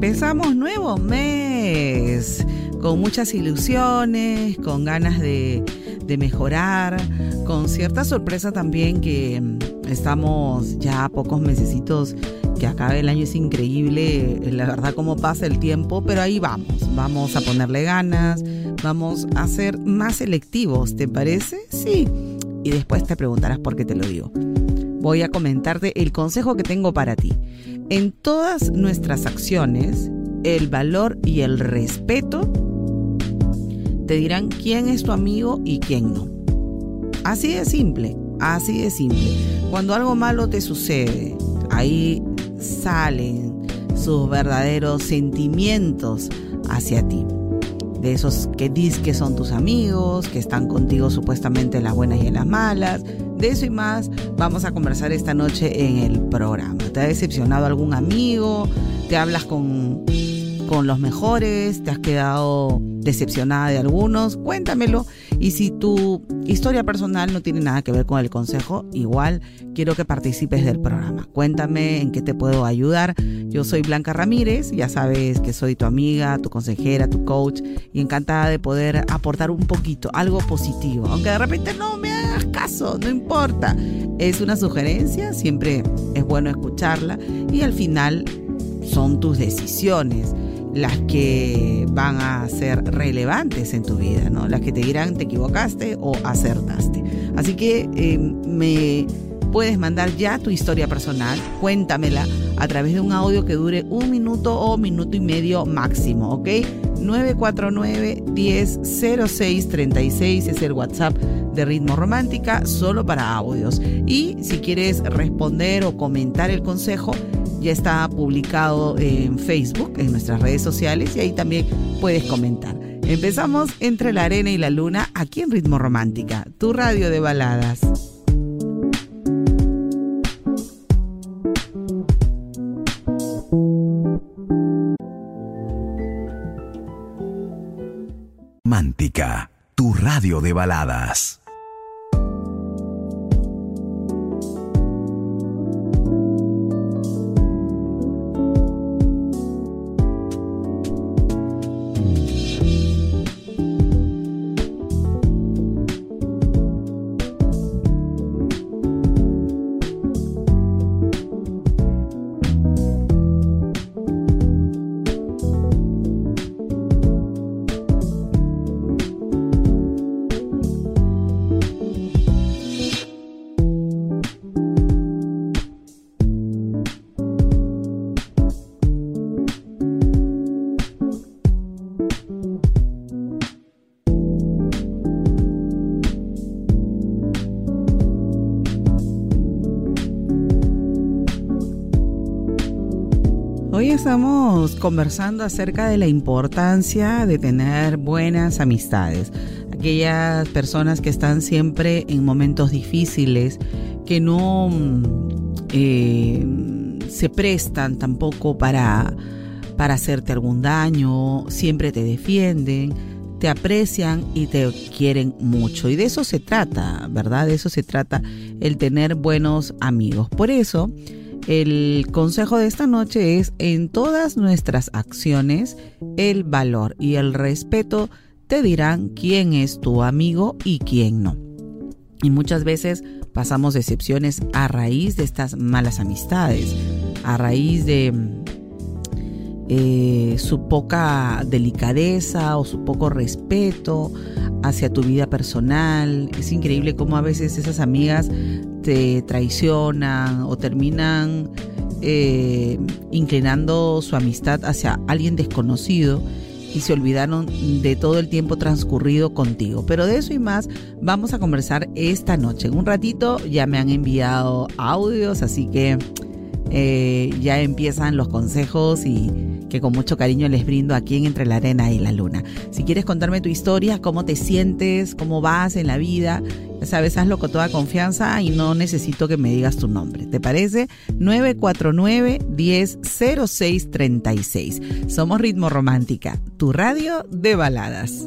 Empezamos nuevo mes, con muchas ilusiones, con ganas de, mejorar, con cierta sorpresa también que mm, estamos ya a pocos mesecitos que acabe el año es increíble, la verdad cómo pasa el tiempo, pero ahí vamos, vamos a ponerle ganas, vamos a ser más selectivos, ¿te parece? Sí. Y después te preguntarás por qué te lo digo. Voy a comentarte el consejo que tengo para ti. En todas nuestras acciones, el valor y el respeto te dirán quién es tu amigo y quién no. Así de simple, así de simple. Cuando algo malo te sucede, ahí salen sus verdaderos sentimientos hacia ti. De esos que dices que son tus amigos, que están contigo supuestamente en las buenas y en las malas, de eso y más vamos a conversar esta noche en el programa. ¿Te ha decepcionado algún amigo? ¿Te hablas con, con los mejores? ¿Te has quedado decepcionada de algunos? Cuéntamelo. Y si tu historia personal no tiene nada que ver con el consejo, igual quiero que participes del programa. Cuéntame en qué te puedo ayudar. Yo soy Blanca Ramírez, ya sabes que soy tu amiga, tu consejera, tu coach y encantada de poder aportar un poquito, algo positivo. Aunque de repente no me hagas caso, no importa. Es una sugerencia, siempre es bueno escucharla y al final son tus decisiones las que van a ser relevantes en tu vida, ¿no? Las que te dirán te equivocaste o acertaste. Así que eh, me puedes mandar ya tu historia personal, cuéntamela a través de un audio que dure un minuto o minuto y medio máximo, ¿ok? 949 1006 36 es el WhatsApp de Ritmo Romántica, solo para audios. Y si quieres responder o comentar el consejo, ya está publicado en Facebook, en nuestras redes sociales, y ahí también puedes comentar. Empezamos entre la arena y la luna, aquí en Ritmo Romántica, tu radio de baladas. Romántica, tu radio de baladas. Estamos conversando acerca de la importancia de tener buenas amistades. Aquellas personas que están siempre en momentos difíciles, que no eh, se prestan tampoco para, para hacerte algún daño, siempre te defienden, te aprecian y te quieren mucho. Y de eso se trata, ¿verdad? De eso se trata el tener buenos amigos. Por eso, el consejo de esta noche es en todas nuestras acciones el valor y el respeto te dirán quién es tu amigo y quién no. Y muchas veces pasamos decepciones a raíz de estas malas amistades, a raíz de eh, su poca delicadeza o su poco respeto hacia tu vida personal. Es increíble cómo a veces esas amigas te traicionan o terminan eh, inclinando su amistad hacia alguien desconocido y se olvidaron de todo el tiempo transcurrido contigo. Pero de eso y más vamos a conversar esta noche. En un ratito ya me han enviado audios, así que eh, ya empiezan los consejos y que con mucho cariño les brindo aquí en Entre la Arena y la Luna. Si quieres contarme tu historia, cómo te sientes, cómo vas en la vida, ya sabes, hazlo con toda confianza y no necesito que me digas tu nombre. ¿Te parece? 949-100636. Somos Ritmo Romántica, tu radio de baladas.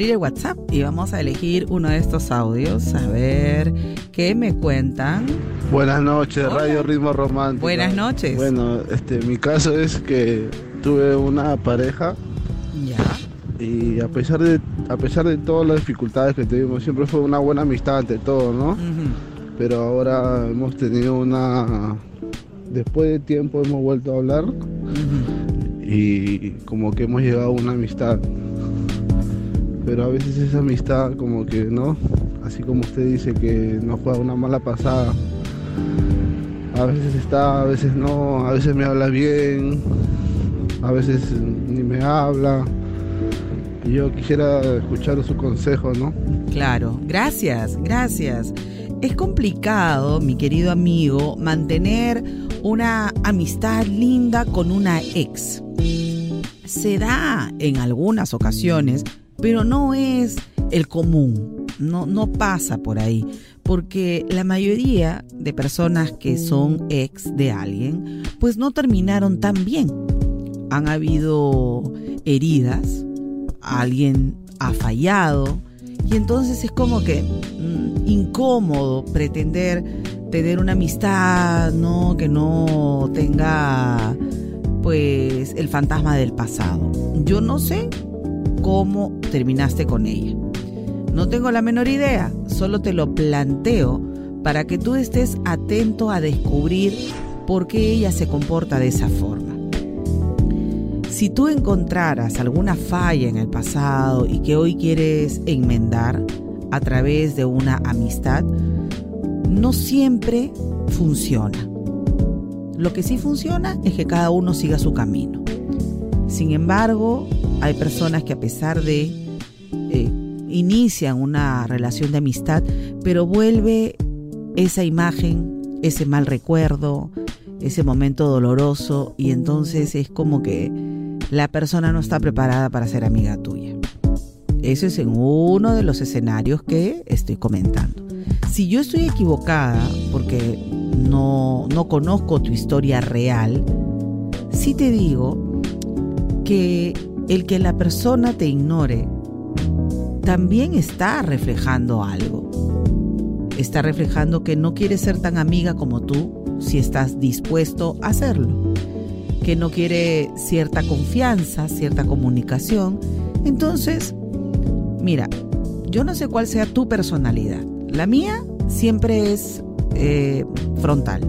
Abrir el WhatsApp y vamos a elegir uno de estos audios, a ver qué me cuentan. Buenas noches, Radio Ritmo Romántico. Buenas noches. Bueno, este, mi caso es que tuve una pareja. Ya. Y a pesar de a pesar de todas las dificultades que tuvimos, siempre fue una buena amistad ante todo, ¿no? Pero ahora hemos tenido una después de tiempo hemos vuelto a hablar y como que hemos llegado a una amistad. Pero a veces esa amistad como que, ¿no? Así como usted dice que nos juega una mala pasada a veces está, a veces no, a veces me habla bien, a veces ni me habla. Y yo quisiera escuchar su consejo, ¿no? Claro, gracias, gracias. Es complicado, mi querido amigo, mantener una amistad linda con una ex. Se da en algunas ocasiones, pero no es el común, no, no pasa por ahí porque la mayoría de personas que son ex de alguien, pues no terminaron tan bien. Han habido heridas, alguien ha fallado, y entonces es como que mmm, incómodo pretender tener una amistad, ¿no? Que no tenga pues el fantasma del pasado. Yo no sé cómo terminaste con ella. No tengo la menor idea, solo te lo planteo para que tú estés atento a descubrir por qué ella se comporta de esa forma. Si tú encontraras alguna falla en el pasado y que hoy quieres enmendar a través de una amistad, no siempre funciona. Lo que sí funciona es que cada uno siga su camino. Sin embargo, hay personas que a pesar de eh, inician una relación de amistad, pero vuelve esa imagen, ese mal recuerdo, ese momento doloroso y entonces es como que la persona no está preparada para ser amiga tuya. Eso es en uno de los escenarios que estoy comentando. Si yo estoy equivocada, porque no, no conozco tu historia real, sí te digo que el que la persona te ignore también está reflejando algo. Está reflejando que no quiere ser tan amiga como tú si estás dispuesto a hacerlo. Que no quiere cierta confianza, cierta comunicación. Entonces, mira, yo no sé cuál sea tu personalidad. La mía siempre es eh, frontal.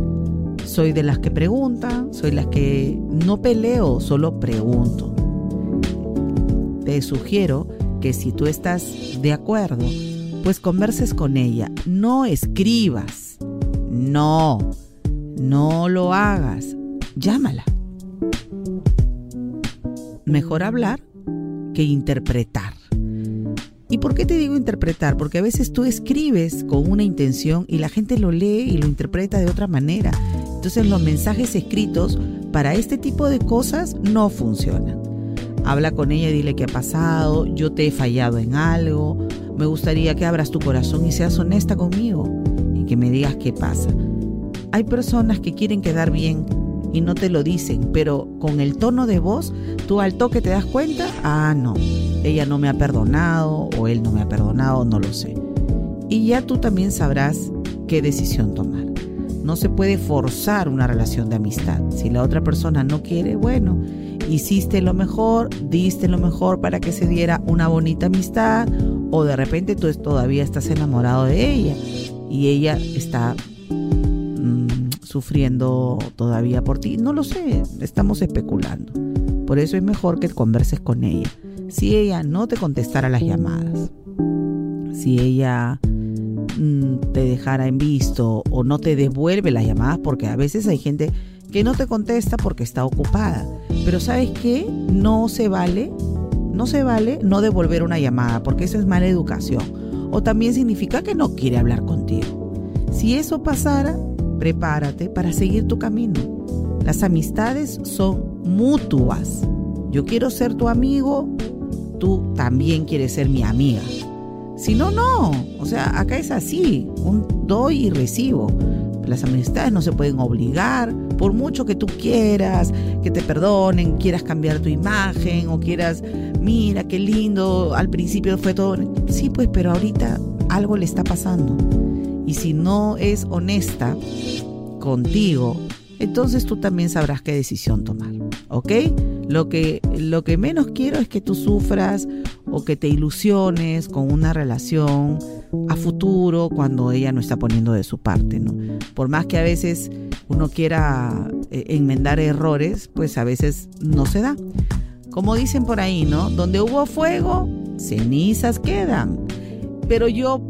Soy de las que preguntan, soy las que no peleo, solo pregunto. Te sugiero que si tú estás de acuerdo, pues converses con ella, no escribas, no, no lo hagas, llámala. Mejor hablar que interpretar. ¿Y por qué te digo interpretar? Porque a veces tú escribes con una intención y la gente lo lee y lo interpreta de otra manera. Entonces los mensajes escritos para este tipo de cosas no funcionan. Habla con ella y dile qué ha pasado, yo te he fallado en algo, me gustaría que abras tu corazón y seas honesta conmigo y que me digas qué pasa. Hay personas que quieren quedar bien y no te lo dicen, pero con el tono de voz, tú al toque te das cuenta, ah, no, ella no me ha perdonado o él no me ha perdonado, no lo sé. Y ya tú también sabrás qué decisión tomar. No se puede forzar una relación de amistad. Si la otra persona no quiere, bueno, hiciste lo mejor, diste lo mejor para que se diera una bonita amistad o de repente tú todavía estás enamorado de ella y ella está mm, sufriendo todavía por ti. No lo sé, estamos especulando. Por eso es mejor que converses con ella. Si ella no te contestara las llamadas, si ella mm, te dejara en visto o no te devuelve las llamadas, porque a veces hay gente que no te contesta porque está ocupada. Pero ¿sabes qué? No se vale, no se vale no devolver una llamada, porque eso es mala educación. O también significa que no quiere hablar contigo. Si eso pasara, prepárate para seguir tu camino. Las amistades son mutuas. Yo quiero ser tu amigo, tú también quieres ser mi amiga. Si no, no. O sea, acá es así, un doy y recibo. Las amistades no se pueden obligar, por mucho que tú quieras, que te perdonen, quieras cambiar tu imagen o quieras, mira, qué lindo, al principio fue todo, sí, pues, pero ahorita algo le está pasando. Y si no es honesta contigo, entonces tú también sabrás qué decisión tomar, ¿ok? Lo que, lo que menos quiero es que tú sufras o que te ilusiones con una relación a futuro cuando ella no está poniendo de su parte, ¿no? Por más que a veces uno quiera eh, enmendar errores, pues a veces no se da. Como dicen por ahí, ¿no? Donde hubo fuego, cenizas quedan. Pero yo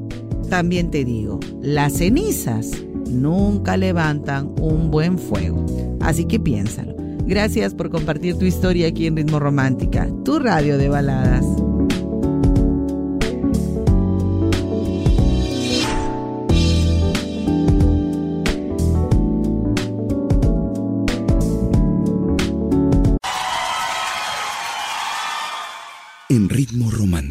también te digo, las cenizas nunca levantan un buen fuego. Así que piénsalo. Gracias por compartir tu historia aquí en Ritmo Romántica, tu radio de baladas.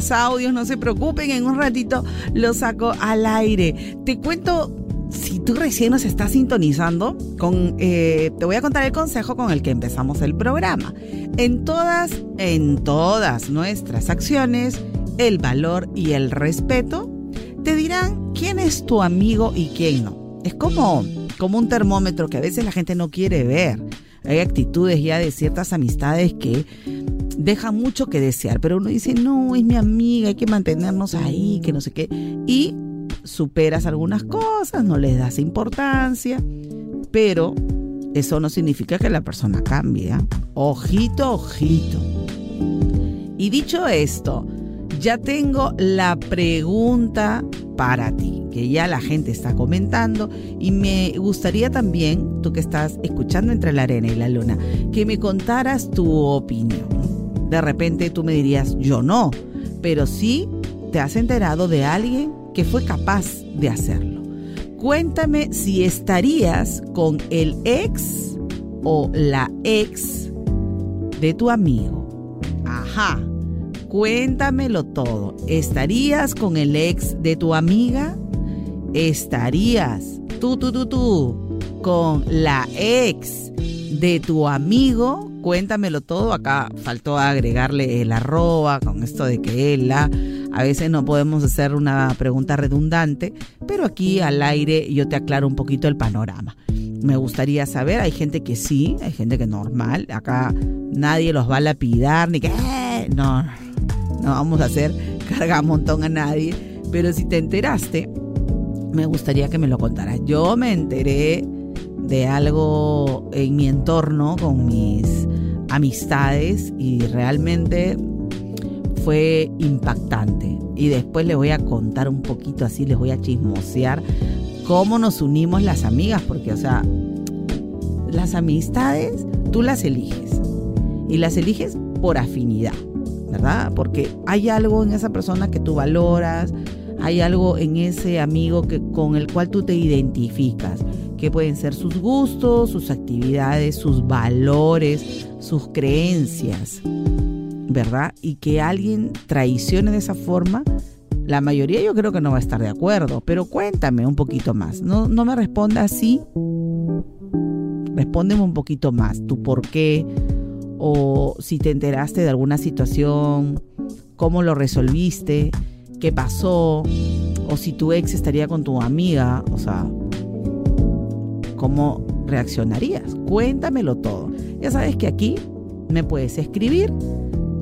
Más audios, no se preocupen, en un ratito los saco al aire. Te cuento, si tú recién nos estás sintonizando, con, eh, te voy a contar el consejo con el que empezamos el programa. En todas, en todas nuestras acciones, el valor y el respeto te dirán quién es tu amigo y quién no. Es como, como un termómetro que a veces la gente no quiere ver. Hay actitudes ya de ciertas amistades que deja mucho que desear, pero uno dice, no, es mi amiga, hay que mantenernos ahí, que no sé qué. Y superas algunas cosas, no les das importancia, pero eso no significa que la persona cambie. ¿ah? Ojito, ojito. Y dicho esto, ya tengo la pregunta para ti, que ya la gente está comentando y me gustaría también, tú que estás escuchando entre la arena y la luna, que me contaras tu opinión. De repente tú me dirías, yo no, pero sí te has enterado de alguien que fue capaz de hacerlo. Cuéntame si estarías con el ex o la ex de tu amigo. Ajá, cuéntamelo todo. ¿Estarías con el ex de tu amiga? ¿Estarías tú, tú, tú, tú con la ex de tu amigo? Cuéntamelo todo. Acá faltó agregarle el arroba con esto de que él, la. A veces no podemos hacer una pregunta redundante, pero aquí al aire yo te aclaro un poquito el panorama. Me gustaría saber, hay gente que sí, hay gente que normal. Acá nadie los va a lapidar, ni que. Eh", no, no vamos a hacer carga montón a nadie. Pero si te enteraste, me gustaría que me lo contaras. Yo me enteré de algo en mi entorno con mis amistades y realmente fue impactante. Y después les voy a contar un poquito así, les voy a chismosear cómo nos unimos las amigas, porque, o sea, las amistades tú las eliges. Y las eliges por afinidad, ¿verdad? Porque hay algo en esa persona que tú valoras, hay algo en ese amigo que, con el cual tú te identificas, que pueden ser sus gustos, sus actividades, sus valores, sus creencias, ¿verdad? Y que alguien traicione de esa forma, la mayoría yo creo que no va a estar de acuerdo, pero cuéntame un poquito más. No, no me responda así. Respóndeme un poquito más, tu por qué, o si te enteraste de alguna situación, cómo lo resolviste, qué pasó, o si tu ex estaría con tu amiga, o sea, cómo reaccionarías. Cuéntamelo todo. Ya sabes que aquí me puedes escribir,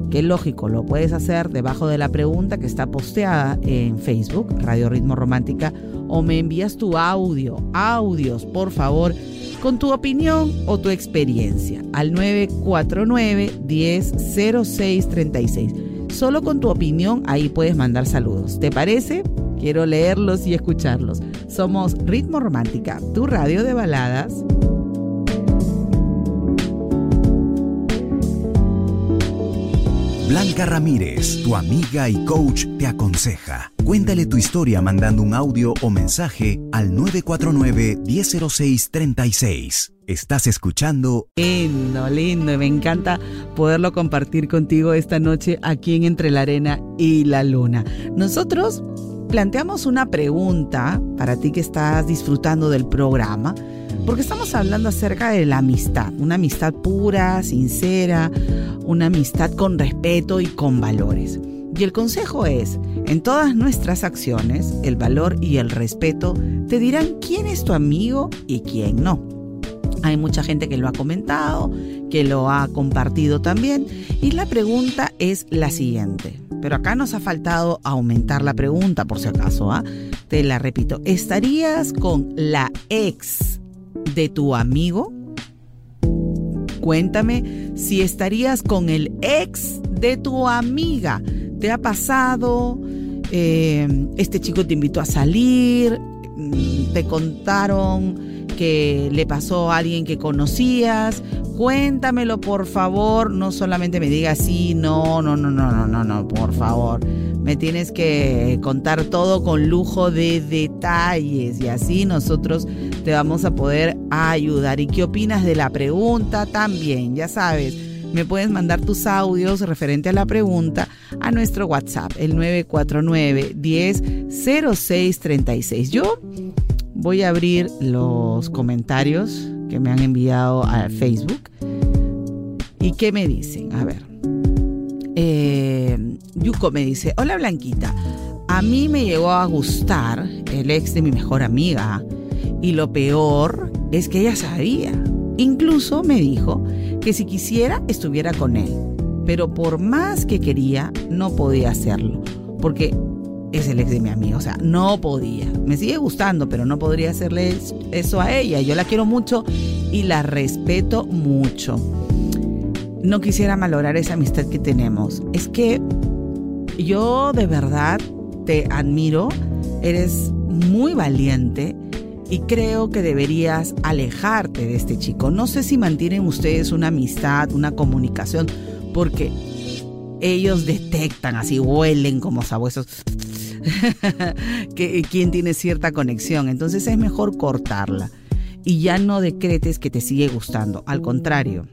que lógico, lo puedes hacer debajo de la pregunta que está posteada en Facebook, Radio Ritmo Romántica, o me envías tu audio, audios, por favor, con tu opinión o tu experiencia al 949 100636 Solo con tu opinión ahí puedes mandar saludos. ¿Te parece? Quiero leerlos y escucharlos. Somos Ritmo Romántica, tu radio de baladas. Blanca Ramírez, tu amiga y coach, te aconseja. Cuéntale tu historia mandando un audio o mensaje al 949-1006-36. Estás escuchando. Lindo, lindo, y me encanta poderlo compartir contigo esta noche aquí en Entre la Arena y la Luna. Nosotros planteamos una pregunta para ti que estás disfrutando del programa, porque estamos hablando acerca de la amistad, una amistad pura, sincera, una amistad con respeto y con valores. Y el consejo es, en todas nuestras acciones, el valor y el respeto te dirán quién es tu amigo y quién no. Hay mucha gente que lo ha comentado, que lo ha compartido también. Y la pregunta es la siguiente. Pero acá nos ha faltado aumentar la pregunta, por si acaso. ¿ah? Te la repito. ¿Estarías con la ex de tu amigo? Cuéntame si estarías con el ex de tu amiga. ¿Te ha pasado? Eh, este chico te invitó a salir. Mm, te contaron que le pasó a alguien que conocías. Cuéntamelo, por favor. No solamente me digas sí, no, no, no, no, no, no, no, por favor. Me tienes que contar todo con lujo de detalles y así nosotros te vamos a poder ayudar. ¿Y qué opinas de la pregunta? También, ya sabes. Me puedes mandar tus audios referente a la pregunta a nuestro WhatsApp, el 949 10 0636. Yo voy a abrir los comentarios que me han enviado a Facebook. ¿Y qué me dicen? A ver. Eh, Yuko me dice, hola Blanquita, a mí me llegó a gustar el ex de mi mejor amiga y lo peor es que ella sabía. Incluso me dijo que si quisiera estuviera con él, pero por más que quería no podía hacerlo, porque es el ex de mi amiga. O sea, no podía. Me sigue gustando, pero no podría hacerle eso a ella. Yo la quiero mucho y la respeto mucho. No quisiera malograr esa amistad que tenemos. Es que yo de verdad te admiro. Eres muy valiente y creo que deberías alejarte de este chico. No sé si mantienen ustedes una amistad, una comunicación, porque ellos detectan, así huelen como sabuesos que, quien tiene cierta conexión. Entonces es mejor cortarla y ya no decretes que te sigue gustando. Al contrario,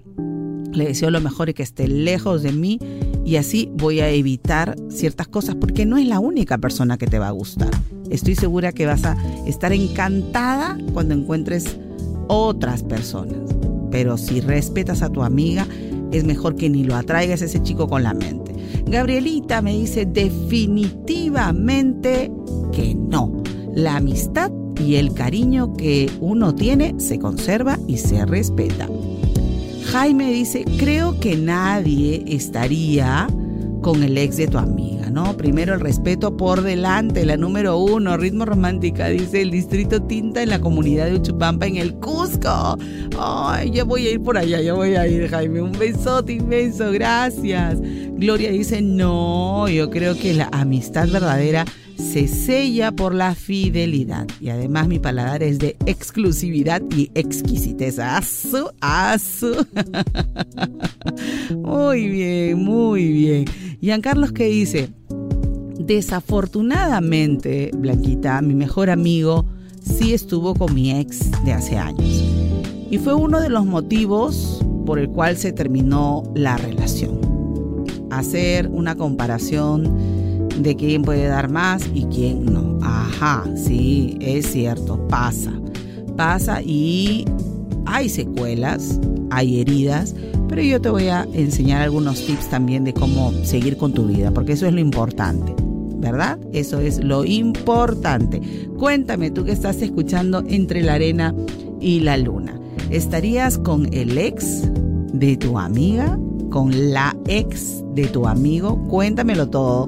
le deseo lo mejor y que esté lejos de mí y así voy a evitar ciertas cosas porque no es la única persona que te va a gustar. Estoy segura que vas a estar encantada cuando encuentres otras personas. Pero si respetas a tu amiga, es mejor que ni lo atraigas ese chico con la mente. Gabrielita me dice definitivamente que no. La amistad y el cariño que uno tiene se conserva y se respeta. Jaime dice, creo que nadie estaría con el ex de tu amiga. ¿No? Primero el respeto por delante, la número uno, ritmo romántica, dice el distrito Tinta en la comunidad de Uchupampa en el Cusco. Ay, ya voy a ir por allá, ya voy a ir, Jaime. Un besote inmenso, gracias. Gloria dice, no, yo creo que la amistad verdadera se sella por la fidelidad. Y además mi paladar es de exclusividad y exquisitez. ¡Asu! ¡Asu! muy bien, muy bien. Carlos ¿qué dice? Desafortunadamente, Blanquita, mi mejor amigo, sí estuvo con mi ex de hace años. Y fue uno de los motivos por el cual se terminó la relación. Hacer una comparación de quién puede dar más y quién no. Ajá, sí, es cierto, pasa. Pasa y hay secuelas, hay heridas, pero yo te voy a enseñar algunos tips también de cómo seguir con tu vida, porque eso es lo importante. ¿Verdad? Eso es lo importante. Cuéntame, tú que estás escuchando entre la arena y la luna. ¿Estarías con el ex de tu amiga? ¿Con la ex de tu amigo? Cuéntamelo todo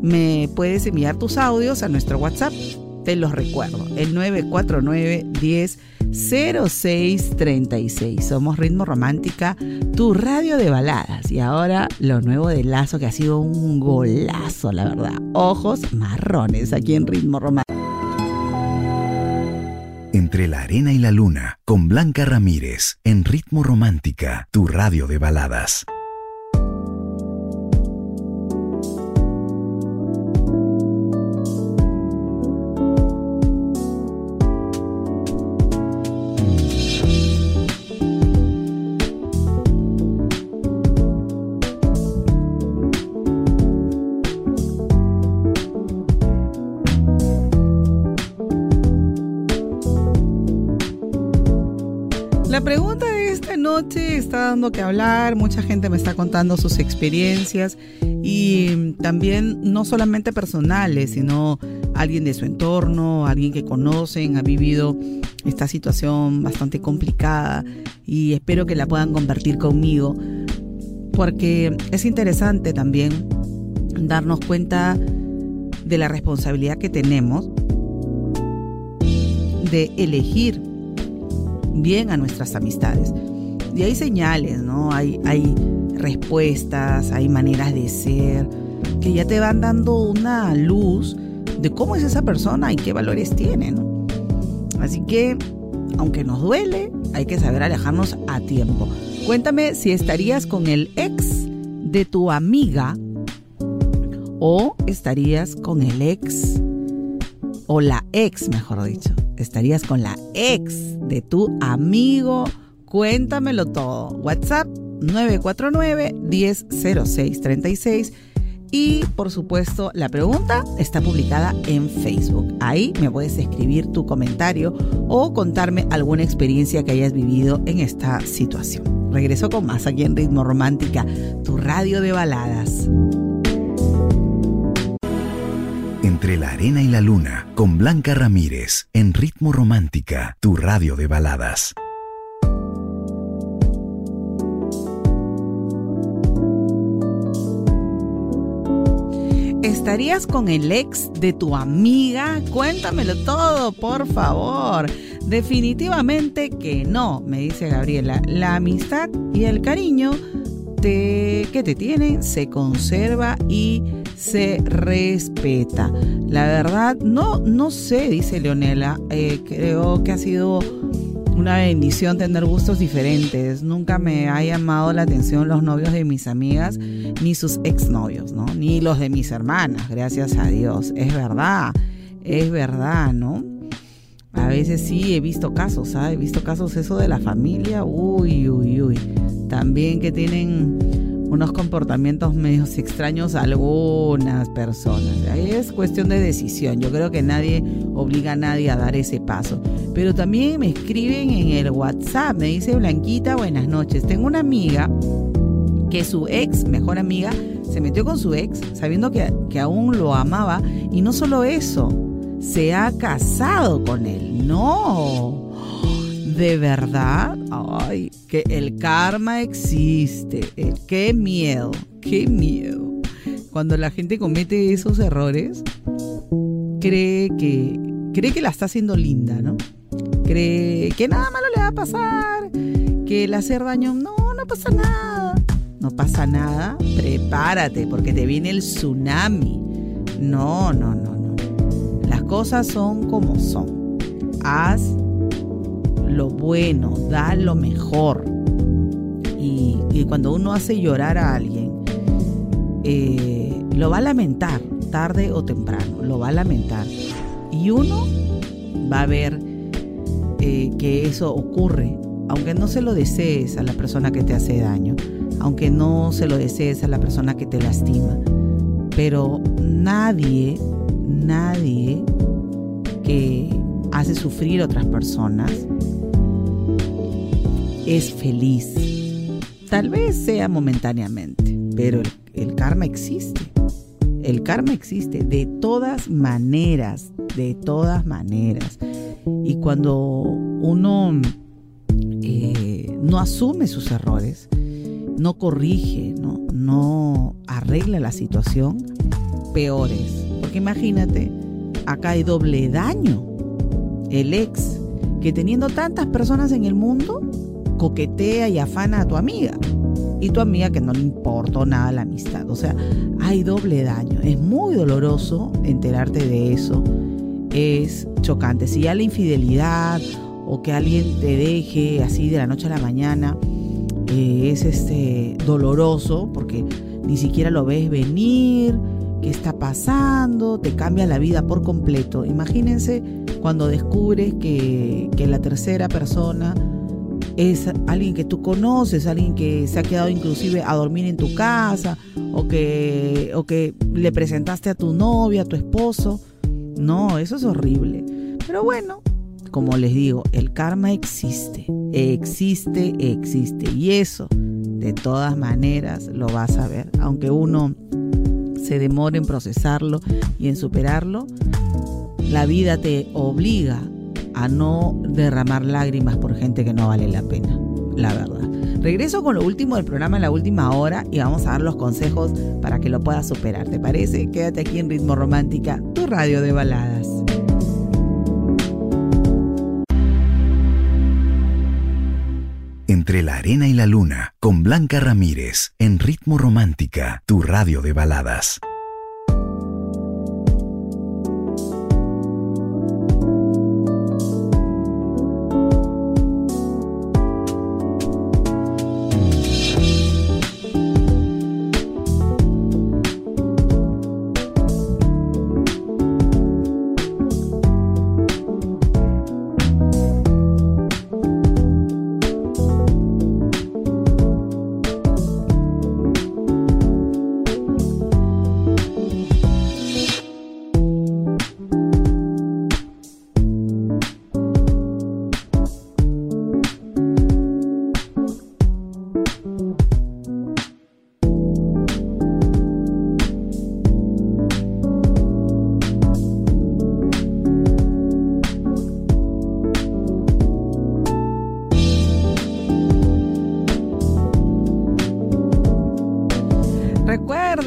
me puedes enviar tus audios a nuestro WhatsApp. Te los recuerdo, el 949 10 0636. Somos Ritmo Romántica, tu radio de baladas. Y ahora lo nuevo de Lazo, que ha sido un golazo, la verdad. Ojos marrones aquí en Ritmo Romántica. Entre la arena y la luna, con Blanca Ramírez, en Ritmo Romántica, tu radio de baladas. Está dando que hablar, mucha gente me está contando sus experiencias y también no solamente personales, sino alguien de su entorno, alguien que conocen, ha vivido esta situación bastante complicada y espero que la puedan compartir conmigo porque es interesante también darnos cuenta de la responsabilidad que tenemos de elegir bien a nuestras amistades. Y hay señales, ¿no? Hay, hay respuestas, hay maneras de ser que ya te van dando una luz de cómo es esa persona y qué valores tiene, ¿no? Así que, aunque nos duele, hay que saber alejarnos a tiempo. Cuéntame si estarías con el ex de tu amiga o estarías con el ex o la ex, mejor dicho. Estarías con la ex de tu amigo Cuéntamelo todo. WhatsApp 949-100636. Y por supuesto, la pregunta está publicada en Facebook. Ahí me puedes escribir tu comentario o contarme alguna experiencia que hayas vivido en esta situación. Regreso con más aquí en Ritmo Romántica, tu radio de baladas. Entre la arena y la luna, con Blanca Ramírez, en Ritmo Romántica, tu radio de baladas. ¿Estarías con el ex de tu amiga? Cuéntamelo todo, por favor. Definitivamente que no, me dice Gabriela. La amistad y el cariño que te tienen se conserva y se respeta. La verdad, no, no sé, dice Leonela. Eh, creo que ha sido una bendición tener gustos diferentes. Nunca me ha llamado la atención los novios de mis amigas ni sus exnovios, ¿no? Ni los de mis hermanas, gracias a Dios. Es verdad, es verdad, ¿no? A veces sí he visto casos, ¿sabes? He visto casos eso de la familia, uy, uy, uy. También que tienen unos comportamientos medios extraños a algunas personas. Ahí es cuestión de decisión. Yo creo que nadie obliga a nadie a dar ese paso. Pero también me escriben en el WhatsApp, me dice Blanquita, buenas noches. Tengo una amiga que su ex, mejor amiga, se metió con su ex sabiendo que, que aún lo amaba. Y no solo eso, se ha casado con él. No de verdad, ay, que el karma existe. Eh, qué miedo, qué miedo. cuando la gente comete esos errores, cree que, cree que la está haciendo linda, ¿no? Cree que nada malo le va a pasar, que el hacer daño, no, no pasa nada. No pasa nada, prepárate porque te viene el tsunami. No, no, no, no. Las cosas son como son. Haz lo bueno, da lo mejor. Y, cuando uno hace llorar a alguien, eh, lo va a lamentar, tarde o temprano, lo va a lamentar. Y uno va a ver eh, que eso ocurre, aunque no se lo desees a la persona que te hace daño, aunque no se lo desees a la persona que te lastima. Pero nadie, nadie que hace sufrir a otras personas es feliz. Tal vez sea momentáneamente, pero el, karma existe. El karma existe de todas maneras, de todas maneras. Y cuando uno eh, no asume sus errores, no corrige, ¿no? no arregla la situación, peores. Porque imagínate, acá hay doble daño. El ex, que teniendo tantas personas en el mundo, coquetea y afana a tu amiga. Y tu amiga que no le importó nada la amistad. O sea, hay doble daño. Es muy doloroso enterarte de eso. Es chocante. Si ya la infidelidad o que alguien te deje así de la noche a la mañana, eh, es este doloroso porque ni siquiera lo ves venir, qué está pasando, te cambia la vida por completo. Imagínense cuando descubres que, que la tercera persona es alguien que tú conoces, alguien que se ha quedado inclusive a dormir en tu casa o que, o que le presentaste a tu novia, a tu esposo. No, eso es horrible. Pero bueno, como les digo, el karma existe, existe, existe. Y eso, de todas maneras, lo vas a ver. Aunque uno se demore en procesarlo y en superarlo, la vida te obliga a no derramar lágrimas por gente que no vale la pena, la verdad. Regreso con lo último del programa en la última hora y vamos a dar los consejos para que lo puedas superar. ¿Te parece? Quédate aquí en Ritmo Romántica, tu radio de baladas. Entre la arena y la luna, con Blanca Ramírez, en Ritmo Romántica, tu radio de baladas.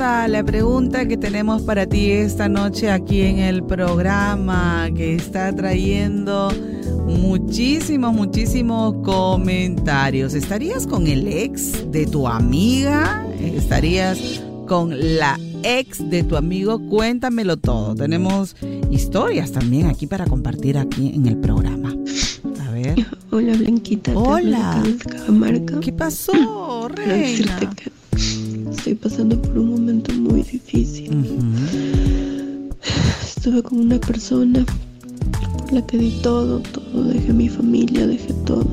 La pregunta que tenemos para ti esta noche aquí en el programa que está trayendo muchísimos, muchísimos comentarios. ¿Estarías con el ex de tu amiga? ¿Estarías con la ex de tu amigo? Cuéntamelo todo. Tenemos historias también aquí para compartir aquí en el programa. A ver. Hola Blanquita. Hola. ¿Qué pasó, reina? Estoy pasando por un momento muy difícil. Estuve con una persona por la que di todo, todo, dejé mi familia, dejé todo.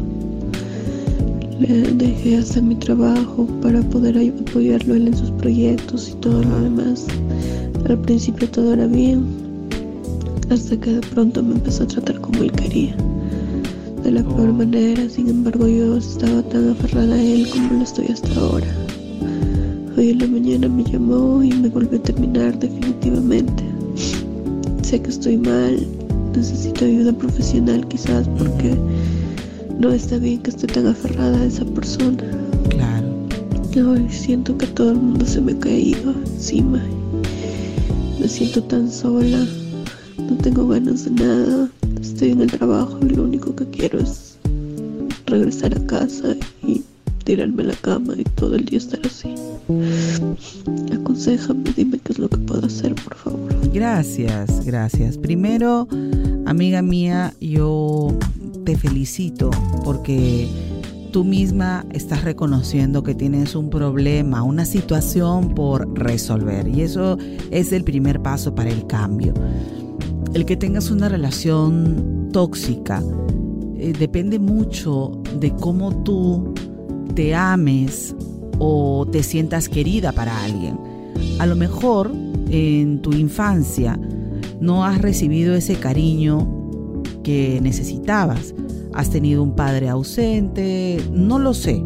Le dejé hacer mi trabajo para poder apoyarlo él en sus proyectos y todo lo demás. Al principio todo era bien, hasta que de pronto me empezó a tratar como él quería. De la peor oh. manera, sin embargo yo estaba tan aferrada a él como lo estoy hasta ahora. Hoy en la mañana me llamó y me volvió a terminar definitivamente. Sé que estoy mal, necesito ayuda profesional quizás porque no está bien que esté tan aferrada a esa persona. Claro. Hoy siento que todo el mundo se me ha caído encima Me siento tan sola, no tengo ganas de nada, estoy en el trabajo y lo único que quiero es regresar a casa y tirarme a la cama y todo el día estar así. Aconsejame, dime qué es lo que puedo hacer, por favor. Gracias, gracias. Primero, amiga mía, yo te felicito porque tú misma estás reconociendo que tienes un problema, una situación por resolver. Y eso es el primer paso para el cambio. El que tengas una relación tóxica eh, depende mucho de cómo tú te ames o te sientas querida para alguien. A lo mejor en tu infancia no has recibido ese cariño que necesitabas. Has tenido un padre ausente, no lo sé.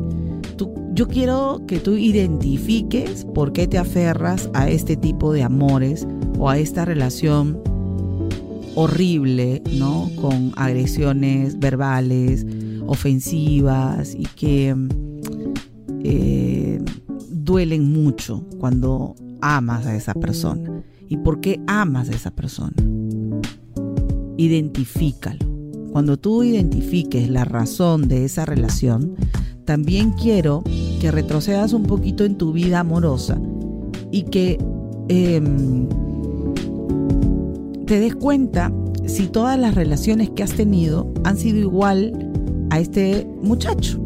yo quiero que tú identifiques por qué te aferras a este tipo de amores o a esta relación horrible, ¿no? Con agresiones verbales, ofensivas y que eh, duelen mucho cuando amas a esa persona. ¿Y por qué amas a esa persona? Identifícalo. Cuando tú identifiques la razón de esa relación, también quiero que retrocedas un poquito en tu vida amorosa y que em, te des cuenta si todas las relaciones que has tenido han sido igual a este muchacho.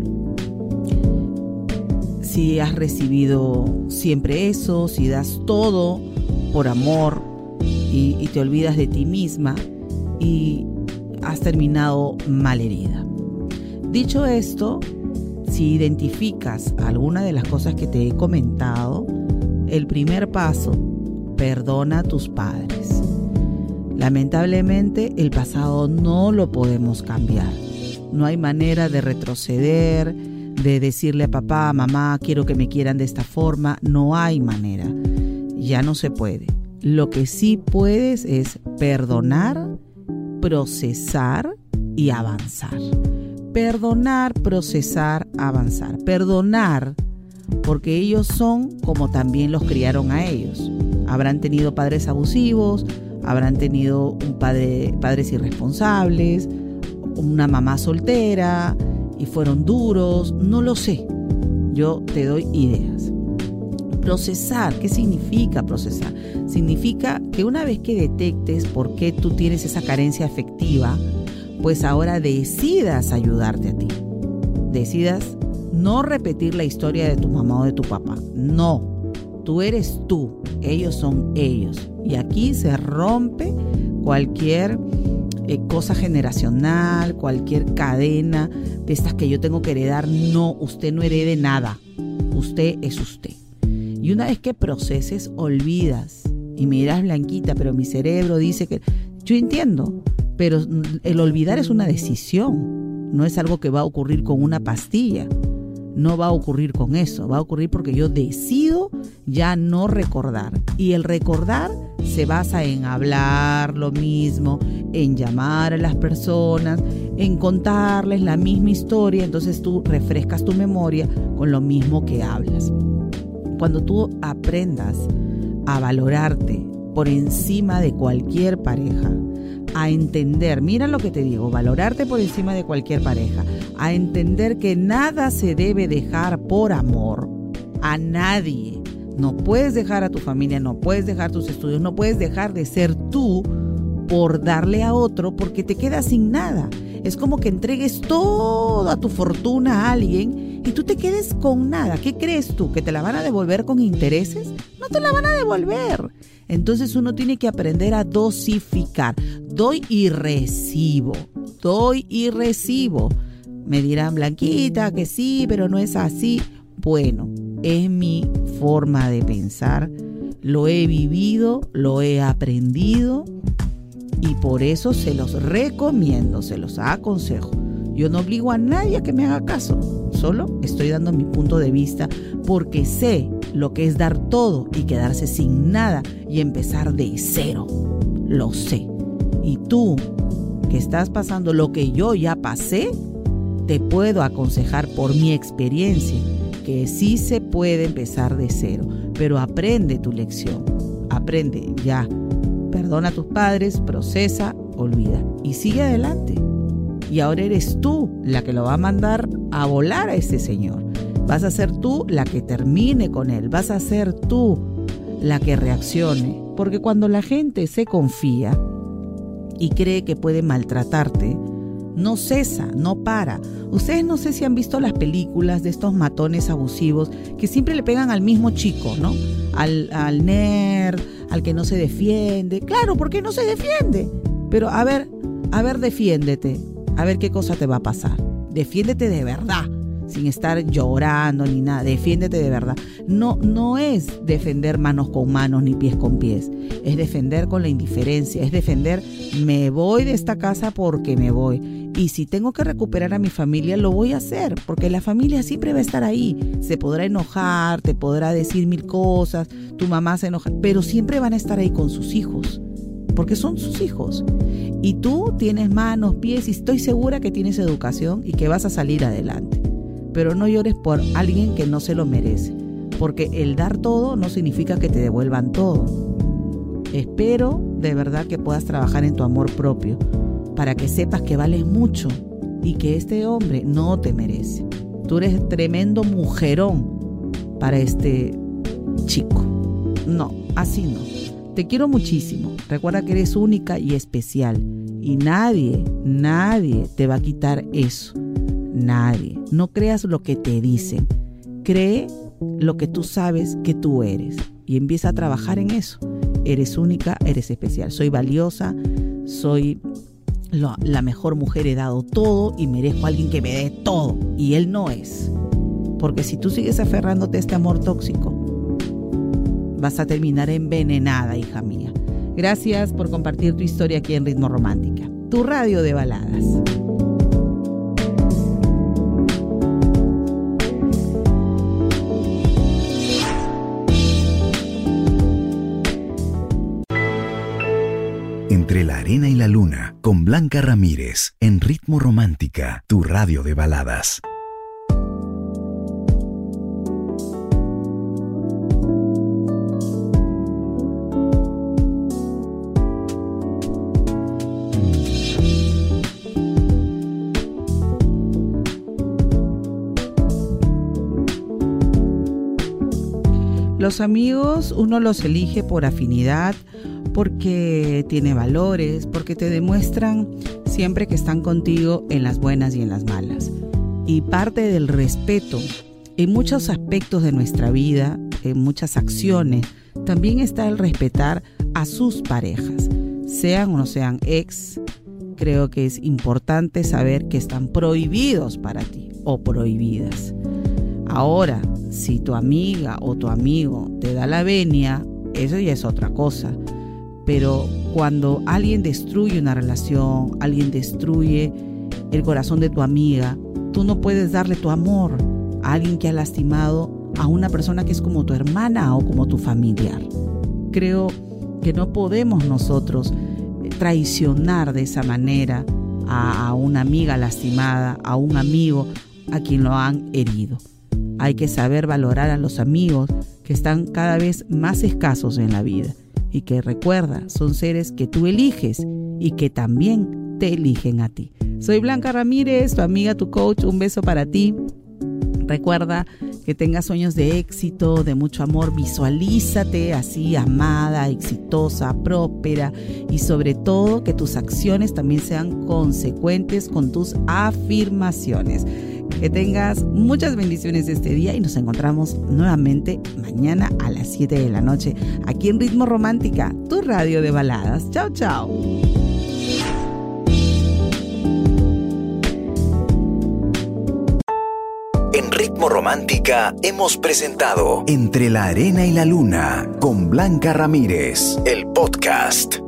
Si has recibido siempre eso, si das todo por amor y, te olvidas de ti misma y has terminado malherida. Dicho esto, si identificas alguna de las cosas que te he comentado, el primer paso, perdona a tus padres. Lamentablemente el pasado no lo podemos cambiar. No hay manera de retroceder, de decirle a papá, mamá, quiero que me quieran de esta forma. No hay manera. Ya no se puede. Lo que sí puedes es perdonar, procesar y avanzar. Perdonar, procesar, avanzar. Perdonar porque ellos son como también los criaron a ellos. Habrán tenido padres abusivos, habrán tenido un padre, padres irresponsables, una mamá soltera y fueron duros, no lo sé. Yo te doy ideas. Procesar, ¿qué significa procesar? Significa que una vez que detectes por qué tú tienes esa carencia afectiva, pues ahora decidas ayudarte a ti. Decidas no repetir la historia de tu mamá o de tu papá. No, tú eres tú, ellos son ellos. Y aquí se rompe cualquier eh, cosa generacional, cualquier cadena de estas que yo tengo que heredar. No, usted no herede nada. Usted es usted. Y una vez que proceses, olvidas. Y me dirás, Blanquita, pero mi cerebro dice que... Yo entiendo, pero el olvidar es una decisión. No es algo que va a ocurrir con una pastilla no va a ocurrir con eso, va a ocurrir porque yo decido ya no recordar. Y el recordar se basa en hablar lo mismo, en llamar a las personas, en contarles la misma historia, entonces tú refrescas tu memoria con lo mismo que hablas. Cuando tú aprendas a valorarte por encima de cualquier pareja, a entender, mira lo que te digo, valorarte por encima de cualquier pareja, a entender que nada se debe dejar por amor a nadie. No puedes dejar a tu familia, no puedes dejar tus estudios, no puedes dejar de ser tú por darle a otro porque te quedas sin nada. Es como que entregues toda tu fortuna a alguien y tú te quedes con nada. ¿Qué crees tú? ¿Que te la van a devolver con intereses? No te la van a devolver. Entonces uno tiene que aprender a dosificar. Doy y recibo. Doy y recibo. Me dirán, Blanquita, que sí, pero no es así. Bueno, es mi forma de pensar. Lo he vivido, lo he aprendido y por eso se los recomiendo, se los aconsejo. Yo no obligo a nadie a que me haga caso, solo estoy dando mi punto de vista porque sé lo que es dar todo y quedarse sin nada y empezar de cero. Lo sé. Y tú, que estás pasando lo que yo ya pasé, te puedo aconsejar por mi experiencia que sí se puede empezar de cero, pero aprende tu lección. Aprende ya perdona a tus padres, procesa, olvida y sigue adelante. Y ahora eres tú la que lo va a mandar a volar a ese señor. Vas a ser tú la que termine con él. Vas a ser tú la que reaccione. Porque cuando la gente se confía y cree que puede maltratarte, no cesa, no para. Ustedes no sé si han visto las películas de estos matones abusivos que siempre le pegan al mismo chico, ¿no? Al, al nerd, al que no se defiende. Claro, porque no se defiende. Pero a ver, a ver, defiéndete. A ver qué cosa te va a pasar. Defiéndete de verdad sin estar llorando ni nada, defiéndete de verdad. No, no es defender manos con manos ni pies con pies, es defender con la indiferencia, es defender me voy de esta casa porque me voy. Y si tengo que recuperar a mi familia, lo voy a hacer, porque la familia siempre va a estar ahí. Se podrá enojar, te podrá decir mil cosas, tu mamá se enoja, pero siempre van a estar ahí con sus hijos, porque son sus hijos. Y tú tienes manos, pies y estoy segura que tienes educación y que vas a salir adelante pero no llores por alguien que no se lo merece, porque el dar todo no significa que te devuelvan todo. Espero de verdad que puedas trabajar en tu amor propio, para que sepas que vales mucho y que este hombre no te merece. Tú eres tremendo mujerón para este chico. No, así no. Te quiero muchísimo. Recuerda que eres única y especial. Y nadie, nadie te va a quitar eso nadie. No creas lo que te dicen. Cree lo que tú sabes que tú eres y empieza a trabajar en eso. Eres única, eres especial. Soy valiosa, soy la mejor mujer, he dado todo y merezco a alguien que me dé todo. Y él no es. Porque si tú sigues aferrándote a este amor tóxico, vas a terminar envenenada, hija mía. Gracias por compartir tu historia aquí en Ritmo Romántica, tu radio de baladas. Entre la arena y la luna, con Blanca Ramírez, en Ritmo Romántica, tu radio de baladas. Los amigos uno los elige por afinidad, porque tiene valores, porque te demuestran siempre que están contigo en las buenas y en las malas. Y parte del respeto en muchos aspectos de nuestra vida, en muchas acciones, también está el respetar a sus parejas, sean o no sean ex. Creo que es importante saber que están prohibidos para ti o prohibidas. Ahora, si tu amiga o tu amigo te da la venia, eso ya es otra cosa pero cuando alguien destruye una relación, alguien destruye el corazón de tu amiga, tú no puedes darle tu amor a alguien que ha lastimado a una persona que es como tu hermana o como tu familiar. Creo que no podemos nosotros eh, traicionar de esa manera a, una amiga lastimada, a un amigo a quien lo han herido. Hay que saber valorar a los amigos que están cada vez más escasos en la vida y que recuerda, son seres que tú eliges y que también te eligen a ti. Soy Blanca Ramírez, tu amiga, tu coach, un beso para ti. Recuerda que tengas sueños de éxito, de mucho amor, visualízate así, amada, exitosa, próspera y sobre todo que tus acciones también sean consecuentes con tus afirmaciones. Que tengas muchas bendiciones este día y nos encontramos nuevamente mañana a las 7 de la noche aquí en Ritmo Romántica, tu radio de baladas. Chao, chao. En Ritmo Romántica hemos presentado Entre la Arena y la Luna con Blanca Ramírez, el podcast.